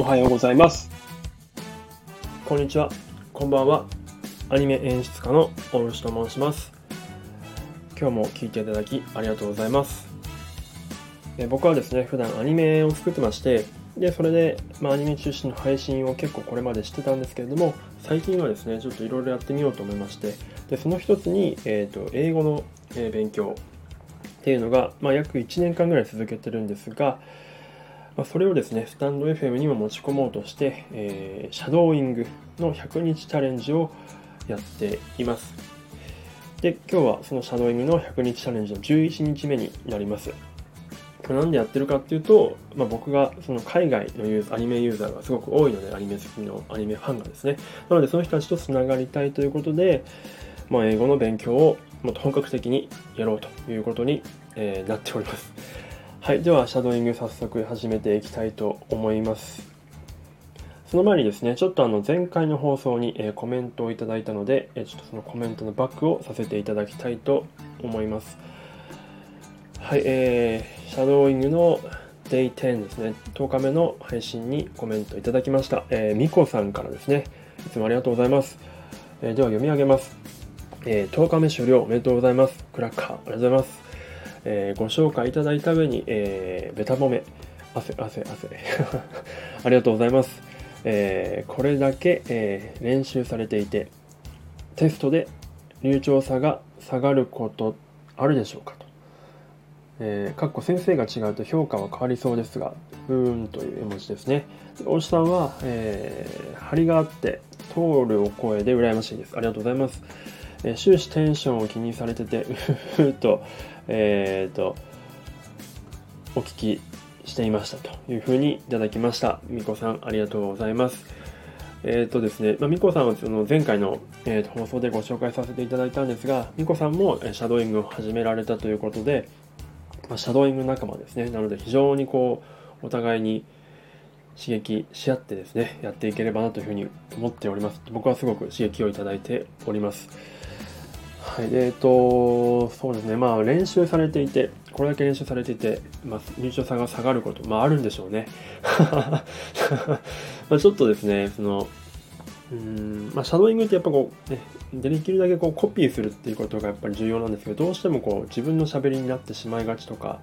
おはようございます。こんにちは。こんばんは。アニメ演出家の大牛と申します。今日も聞いていただきありがとうございます。え僕はですね、普段アニメを作ってまして、で、それで、まあ、アニメ中心の配信を結構これまでしてたんですけれども、最近はですね、ちょっといろいろやってみようと思いまして、で、その一つに、えっ、と、英語の、えー勉強っていうのが、まあ、約1年間ぐらい続けてるんですが、まあ、それをですね、スタンド FM にも持ち込もうとして、えーシャドーイングの100日チャレンジをやっています。で、今日はそのシャドーイングの100日チャレンジの11日目になります。これなんでやってるかっていうと、まあ、僕がその海外のユーザー、アニメユーザーがすごく多いので、アニメ好きのアニメファンがですね。なので、その人たちとつながりたいということで、まあ、英語の勉強をもっと本格的にやろうということに、えーなっております。はい、では、シャドーイング早速始めていきたいと思います。その前にですね、ちょっとあの前回の放送に、えコメントをいただいたので、えちょっとそのコメントのバックをさせていただきたいと思います。はい、えー、シャドーイングの Day10 ですね、10日目の配信にコメントいただきました。えー、みこさんからですね、いつもありがとうございます。えーでは読み上げます。えー10日目終了おめでとうございます。クラッカー、ありがとうございます。えーご紹介いただいた上に、えーベタ褒め、汗、汗、汗。ありがとうございます。えーこれだけ、えー練習されていて、テストで流暢さが下がることあるでしょうかと。えー、かっこ先生が違うと評価は変わりそうですが、うーんという絵文字ですね。大石さんは、えー張りがあって、通るお声で羨ましいです。ありがとうございます。えー終始テンションを気にされてて、うふふと、えーと、お聞きしていましたというふうにいただきました。みこさん、ありがとうございます。えっ、とですね、まあ、みこさんはその前回の、えーと放送でご紹介させていただいたんですが、みこさんもシャドーイングを始められたということで、まあ、シャドーイング仲間ですね。なので非常にこう、お互いに刺激し合ってですね、やっていければなというふうに思っております。僕はすごく刺激をいただいております。はい、えっ、と、そうですね、まあ練習されていて、これだけ練習されていて、まあ、入場差が下がること、まああるんでしょうね。まあちょっとですね、その、うん、まあシャドーイングってやっぱこう、ね、できるだけこうコピーするっていうことがやっぱり重要なんですけど、どうしてもこう自分の喋りになってしまいがちとか、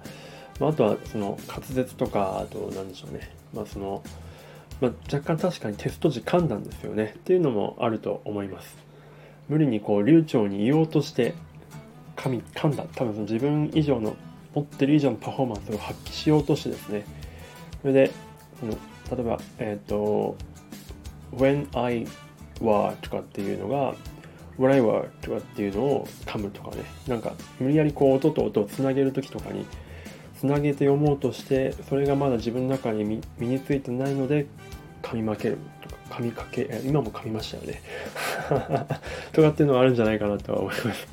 まあ、あとはその滑舌とか、あとなんでしょうね、まあその、まあ、若干確かにテスト時噛んだんですよね。っていうのもあると思います。無理にこう流暢に言おうとして噛み噛んだ。多分その自分以上の持ってる以上のパフォーマンスを発揮しようとしてですね。それでその例えばえっ、と when I were とかっていうのが when I were とかっていうのを噛むとかね。なんか無理やりこう音と音をつなげる時とかにつなげて読もうとしてそれがまだ自分の中に身についてないので噛み負けるとか噛みかけ今も噛みましたよね。とかっていうのはあるんじゃないかなとは思います。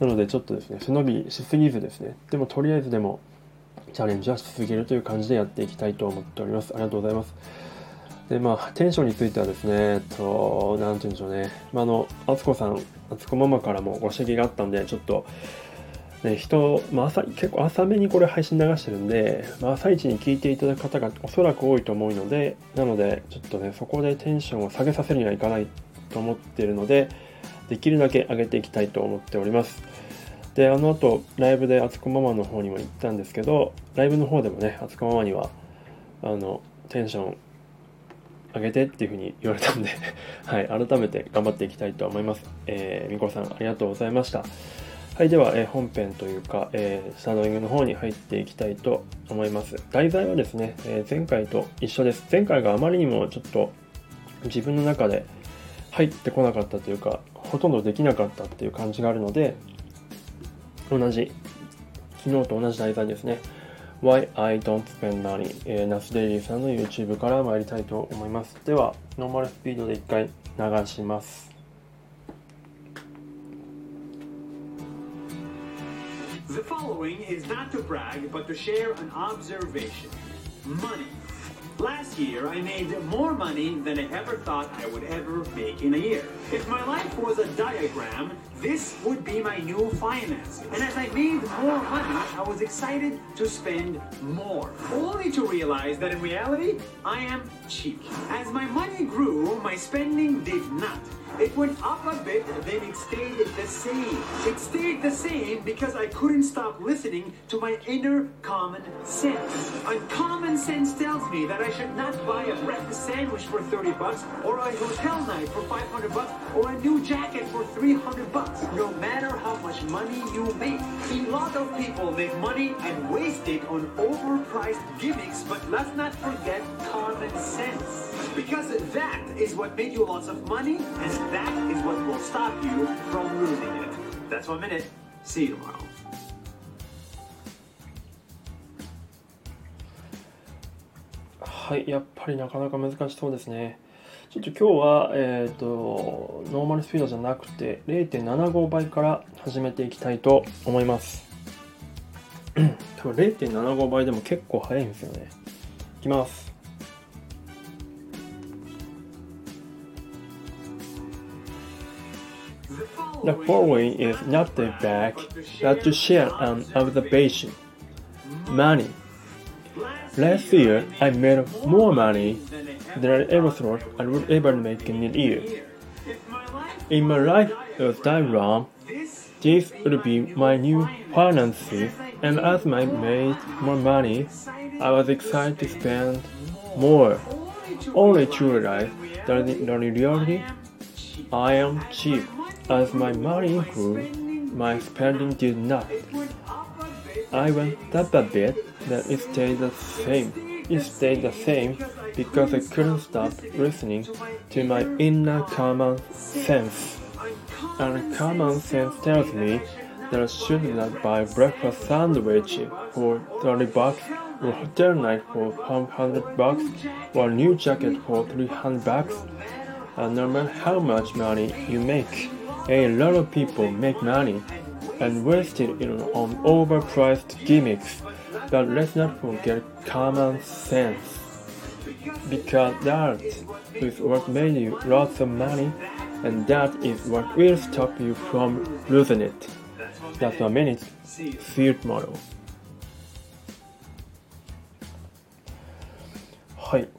なのでちょっとですね背伸びしすぎずですね。でもとりあえずでもチャレンジはし続けるという感じでやっていきたいと思っております。ありがとうございます。でまあテンションについてはですねえっとなんて言うんでしょうね、まあ、あのあつこさんあつこママからもご指摘があったんでちょっとね、人、まあ、朝結構浅めにこれ配信流してるんで、まあ、朝一に聞いていただく方がおそらく多いと思うのでなのでちょっとねそこでテンションを下げさせるにはいかないと思ってるのでできるだけ上げていきたいと思っておりますであの後ライブであつこママの方にも行ったんですけどライブの方でもねあつこママにはあのテンション上げてっていうふうに言われたんで、はい、改めて頑張っていきたいと思います。えー、みこさんありがとうございました。はい、では、えー本編というか、えー、シャドーイングの方に入っていきたいと思います。題材はですね、えー前回と一緒です。前回があまりにもちょっと自分の中で入ってこなかったというか、ほとんどできなかったっていう感じがあるので、同じ、昨日と同じ題材ですね。Why I Don't Spend Money、えー、ナスデイリーさんの YouTube から参りたいと思います。では、ノーマルスピードで一回流します。The following is not to brag, but to share an observation. Money Last year, I made more money than I ever thought I would ever make in a year. If my life was a diagram, this would be my new finance. And as I made more money, I was excited to spend more. Only to realize that in reality, I am cheap. As my money grew, my spending did not. It went up a bit, then it stayed the same. It stayed the same because I couldn't stop listening to my inner common sense. And common sense tells me that I should not buy a breakfast sandwich for 30 bucks, or a hotel night for 500 bucks, or a new jacket for 300 bucks. No matter how much money you make. A lot of people make money and waste it on overpriced gimmicks, but let's not forget common sense. Because that is what made you lots of money, and that is what will stop you from losing it. That's one minute. See you tomorrow. はい、やっぱりなかなか難しそうですね。ちょっと今日は、えっ、と、ノーマルスピードじゃなくて、0.75倍から始めていきたいと思います。多分0.75倍でも結構早いんですよね。いきます。The following is not a bag, but to share um, an observation. Money. Last year, I made more money than I ever thought I would ever make in a year. In my life diagram, this would be my new finances, and as I made more money, I was excited to spend more. Only to realize that in reality, I am cheap. As my money grew, my spending did not. I went up a bit, then it stayed the same. It stayed the same because I couldn't stop listening to my inner common sense. And common sense tells me that I should not buy breakfast sandwich for 30 bucks or hotel night for 500 bucks or a new jacket for 300 bucks. And no matter how much money you make, a lot of people make money and waste it on overpriced gimmicks. But let's not forget common sense. Because that is what made you lots of money, and that is what will stop you from losing it. That's a minute field model. はい。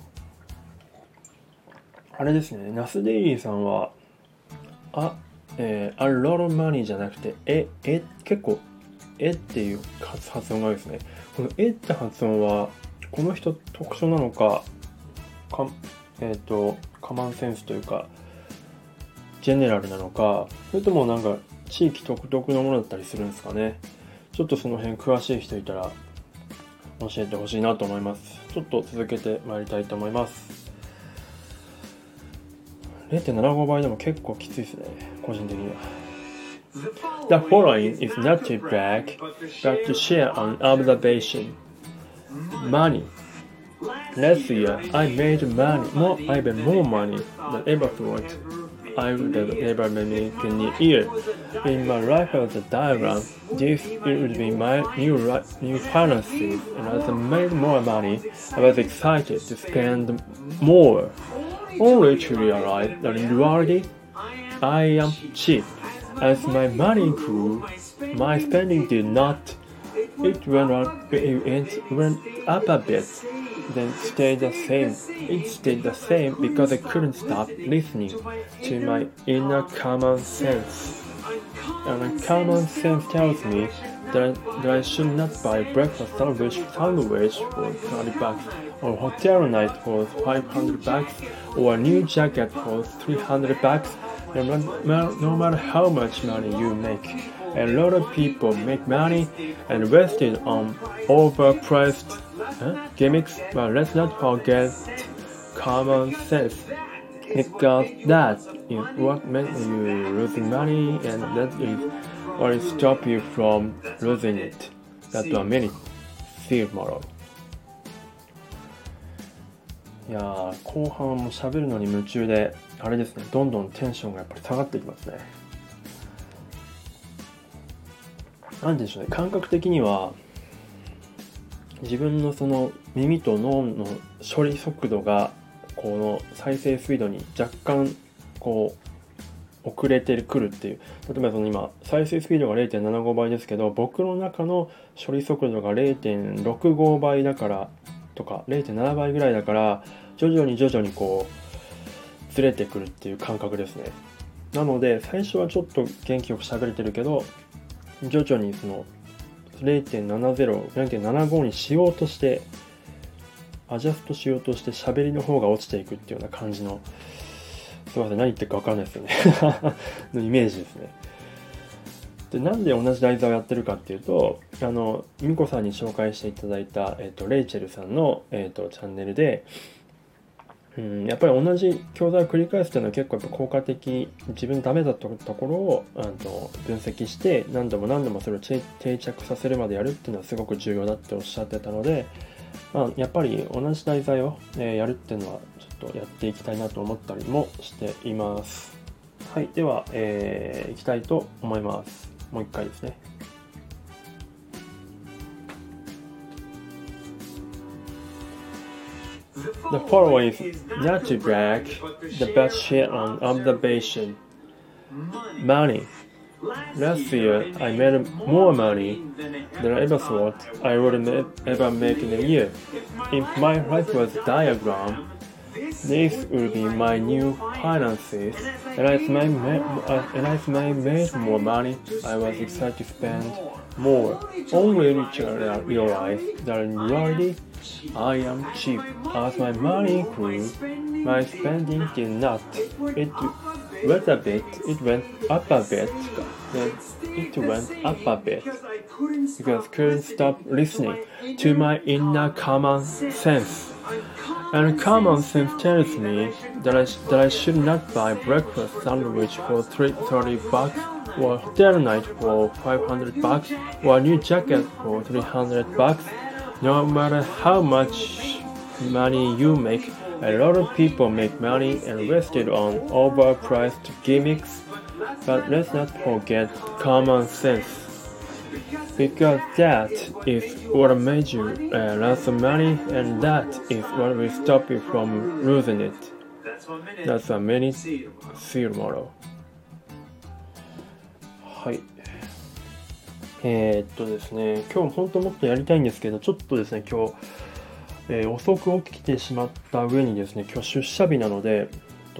あれですね、ナスデイリーさんは、あ、 えー、a lot of money じゃなくて、え、え、結構、えっていう発音がですね。このえって発音は、この人特徴なのか、かえっ、と、カマンセンスというか、ジェネラルなのか、それともなんか地域独特のものだったりするんですかね。ちょっとその辺詳しい人いたら教えてほしいなと思います。ちょっと続けてまいりたいと思います。0.75倍でも結構きついですね、個人的には。The following is not to brag, but to share an observation. Money. Last year, I made money, more, even more money than ever thought I would ever make in a year. In my life as a diagram, this would be my new ri- new finances, and as I made more money, I was excited to spend more, only to realize that in reality, I am cheap. As my money grew, my spending did not. It went up, it went up a bit, then stayed the same. It stayed the same because I couldn't stop listening to my inner common sense. And common sense tells me that, that I should not buy breakfast sandwich, sandwich for 30 bucks, or hotel night for 500 bucks, or a new jacket for 300 bucks, no matter, no matter how much money you make. A lot of people make money and waste it on overpriced huh, gimmicks, but let's not forget common sense. Because that is what makes you losing money and that is what will stop you from losing it. That's a minute. See you tomorrow. いやー後半はもう喋るのに夢中で あれですね。どんどんテンションがやっぱり下がっていきますね。なんでしょうね。感覚的には自分のその耳と脳の処理速度がこの再生スピードに若干こう遅れてくるっていう。例えばその今再生スピードが0.75倍ですけど僕の中の処理速度が0.65倍だからとか0.7倍ぐらいだから徐々に徐々にこうずれてくるっていう感覚ですね。なので最初はちょっと元気よく喋れてるけど徐々にその0.70、0.75にしようとしてアジャストしようとして喋りの方が落ちていくっていうような感じのすいません何言ってるか分かんないですよね。のイメージですね。でなんで同じ題材をやってるかっていうとあの美子さんに紹介していただいた、えーと、レイチェルさんの、えーと、チャンネルでうん、やっぱり同じ教材を繰り返すっていうのは結構やっぱ効果的自分ダメだったところをあの分析して何度も何度もそれを定着させるまでやるっていうのはすごく重要だっておっしゃってたので、まあ、やっぱり同じ題材を、え、やるっていうのはちょっとやっていきたいなと思ったりもしています。はいでは、えー、いきたいと思います。もう一回ですね。The following is not to brag, the best share on observation. Money. Last year, I made more money than I ever thought I would ever make in a year. If my life was a diagram, this would be my new finances. And as as I made more money, I was excited to spend more. Only to realize that in reality, I am cheap. As my money grew, my spending did not. It went a bit, it went up a bit, then it went up a bit. Because couldn't stop listening to my inner common sense. And common sense tells me that I, that I should not buy breakfast sandwich for 30 bucks or dinner night for 500 bucks or a new jacket for 300 bucks no matter how much money you make, a lot of people make money and waste it on overpriced gimmicks. But let's not forget common sense. Because that is what made you uh, of money, and that is what will stop you from losing it. That's a minute. See you tomorrow. はい。えー、っとですね、今日本当もっとやりたいんですけど、ちょっとですね、今日、えー、遅く起きてしまった上にですね、今日出社日なので、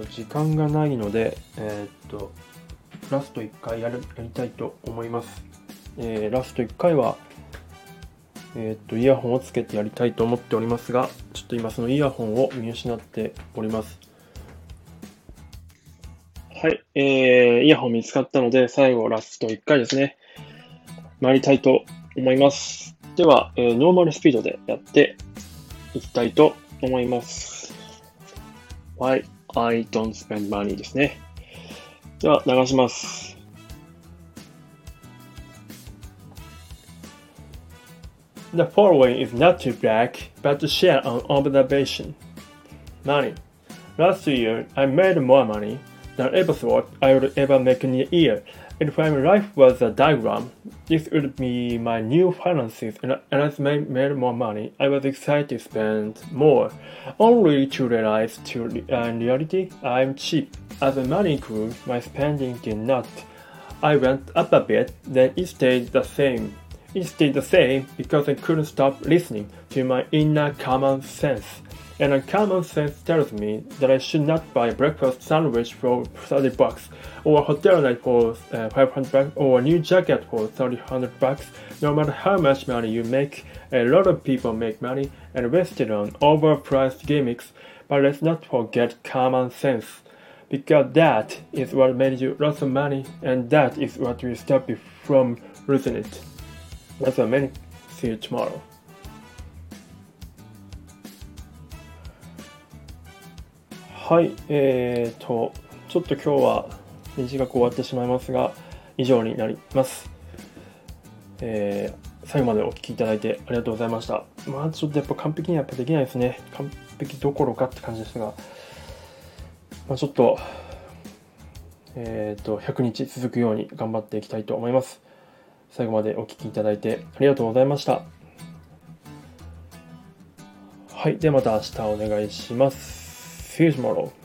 時間がないので、えー、っと、ラスト1回やるやりたいと思います。えー、ラスト1回は、えっと、イヤホンをつけてやりたいと思っておりますが、ちょっと今そのイヤホンを見失っております。はい、えー、イヤホン見つかったので、最後ラスト1回ですね。参りたいと思います。では、えー、ノーマルスピードでやっていきたいと思います。Why I don't spend money ですね。では、流します。The following is not to brag, but to share an observation. Money. Last year, I made more money than ever thought I would ever make in a year. If my life was a diagram, this would be my new finances, and, as I made more money, I was excited to spend more, only to realize to uh, in reality I'm cheap. As the money grew, my spending did not. I went up a bit, then it stayed the same. It stayed the same because I couldn't stop listening to my inner common sense and a common sense tells me that I should not buy a breakfast sandwich for 30 bucks, or a hotel night for uh, 500 bucks, or a new jacket for 300 bucks. No matter how much money you make, a lot of people make money and waste it on overpriced gimmicks, but let's not forget common sense. Because that is what made you lots of money, and that is what will stop you from losing it. That's a many. See you tomorrow. はい、えーと、ちょっと今日は短く終わってしまいますが、以上になります。えー、最後までお聴きいただいてありがとうございました。まあちょっとやっぱ完璧にはやっぱできないですね。完璧どころかって感じですが、まあ、ちょっと、えーと、100日続くように頑張っていきたいと思います。最後までお聴きいただいてありがとうございました。はい。ではまた明日お願いします。See you tomorrow.